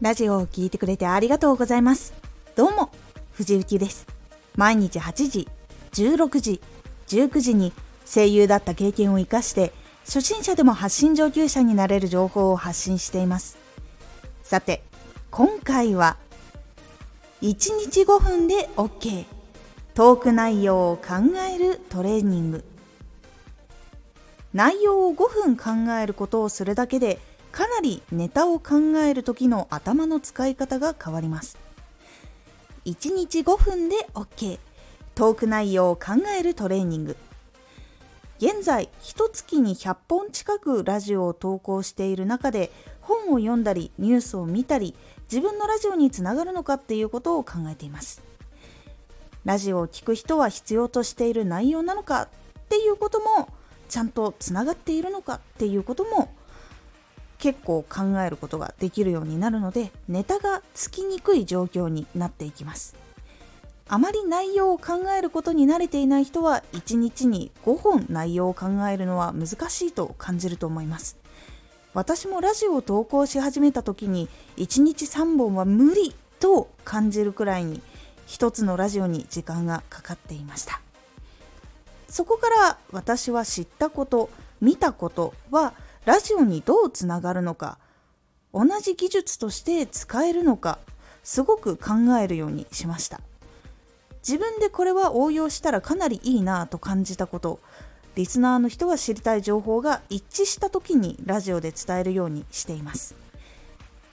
ラジオを聴いてくれてありがとうございます。どうも、藤幸です。毎日8時、16時、19時に声優だった経験を活かして、初心者でも発信上級者になれる情報を発信しています。さて、今回は、1日5分で OK。トーク内容を考えるトレーニング。内容を5分考えることをするだけでかなりネタを考える時の頭の使い方が変わります。1日5分で OK トーク内容を考えるトレーニング。現在一月に100本近くラジオを投稿している中で本を読んだりニュースを見たり自分のラジオにつながるのかっていうことを考えています。ラジオを聴く人は必要としている内容なのかっていうこともちゃんとつながっているのかっていうことも結構考えることができるようになるのでネタがつきにくい状況になっていきます。あまり内容を考えることに慣れていない人は1日に5本内容を考えるのは難しいと感じると思います。私もラジオを投稿し始めた時に1日3本は無理と感じるくらいに一つのラジオに時間がかかっていました。そこから私は知ったこと見たことはラジオにどうつながるのか同じ技術として使えるのかすごく考えるようにしました。自分でこれは応用したらかなりいいなと感じたことリスナーの人が知りたい情報が一致した時にラジオで伝えるようにしています。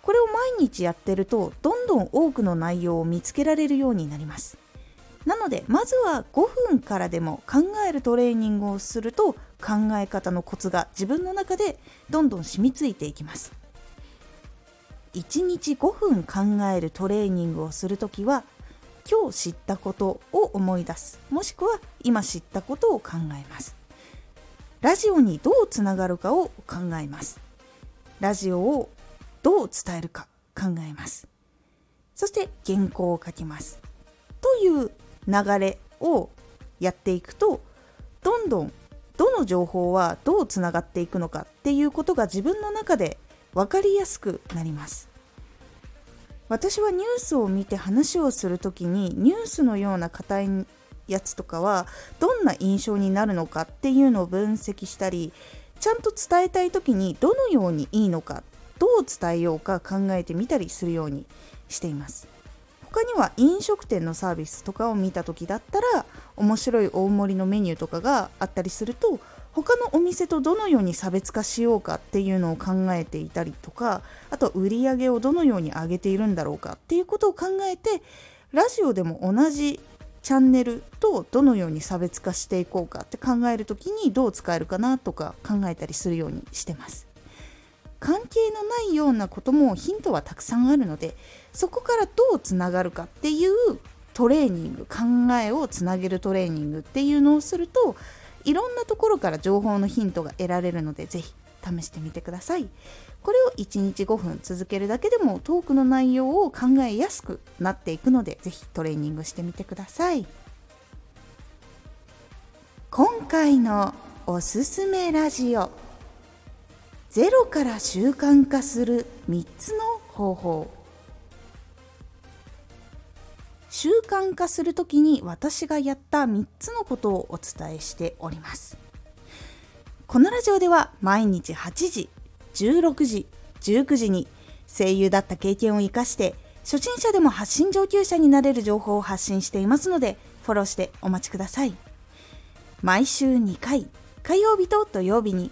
これを毎日やってるとどんどん多くの内容を見つけられるようになります。なのでまずは5分からでも考えるトレーニングをすると考え方のコツが自分の中でどんどん染みついていきます。1日5分考えるトレーニングをするときは今日知ったことを思い出す。もしくは今知ったことを考えます。ラジオにどうつながるかを考えます。ラジオをどう伝えるか考えます。そして原稿を書きます。という流れをやっていくとどんどんどの情報はどうつながっていくのかっていうことが自分の中で分かりやすくなります。私はニュースを見て話をする時にニュースのような硬いやつとかはどんな印象になるのかっていうのを分析したりちゃんと伝えたい時にどのようにいいのかどう伝えようか考えてみたりするようにしています。他には飲食店のサービスとかを見た時だったら面白い大盛りのメニューとかがあったりすると他のお店とどのように差別化しようかっていうのを考えていたりとかあと売り上げをどのように上げているんだろうかっていうことを考えてラジオでも同じチャンネルとどのように差別化していこうかって考える時にどう使えるかなとか考えたりするようにしてます。関係のないようなこともヒントはたくさんあるのでそこからどうつながるかっていうトレーニング考えをつなげるトレーニングっていうのをするといろんなところから情報のヒントが得られるのでぜひ試してみてください。これを1日5分続けるだけでもトークの内容を考えやすくなっていくのでぜひトレーニングしてみてください。今回のおすすめラジオ。ゼロから習慣化する3つの方法。習慣化するときに私がやった3つのことをお伝えしております。このラジオでは毎日8時16時19時に声優だった経験を生かして初心者でも発信上級者になれる情報を発信していますのでフォローしてお待ちください。毎週2回火曜日と土曜日に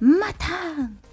また。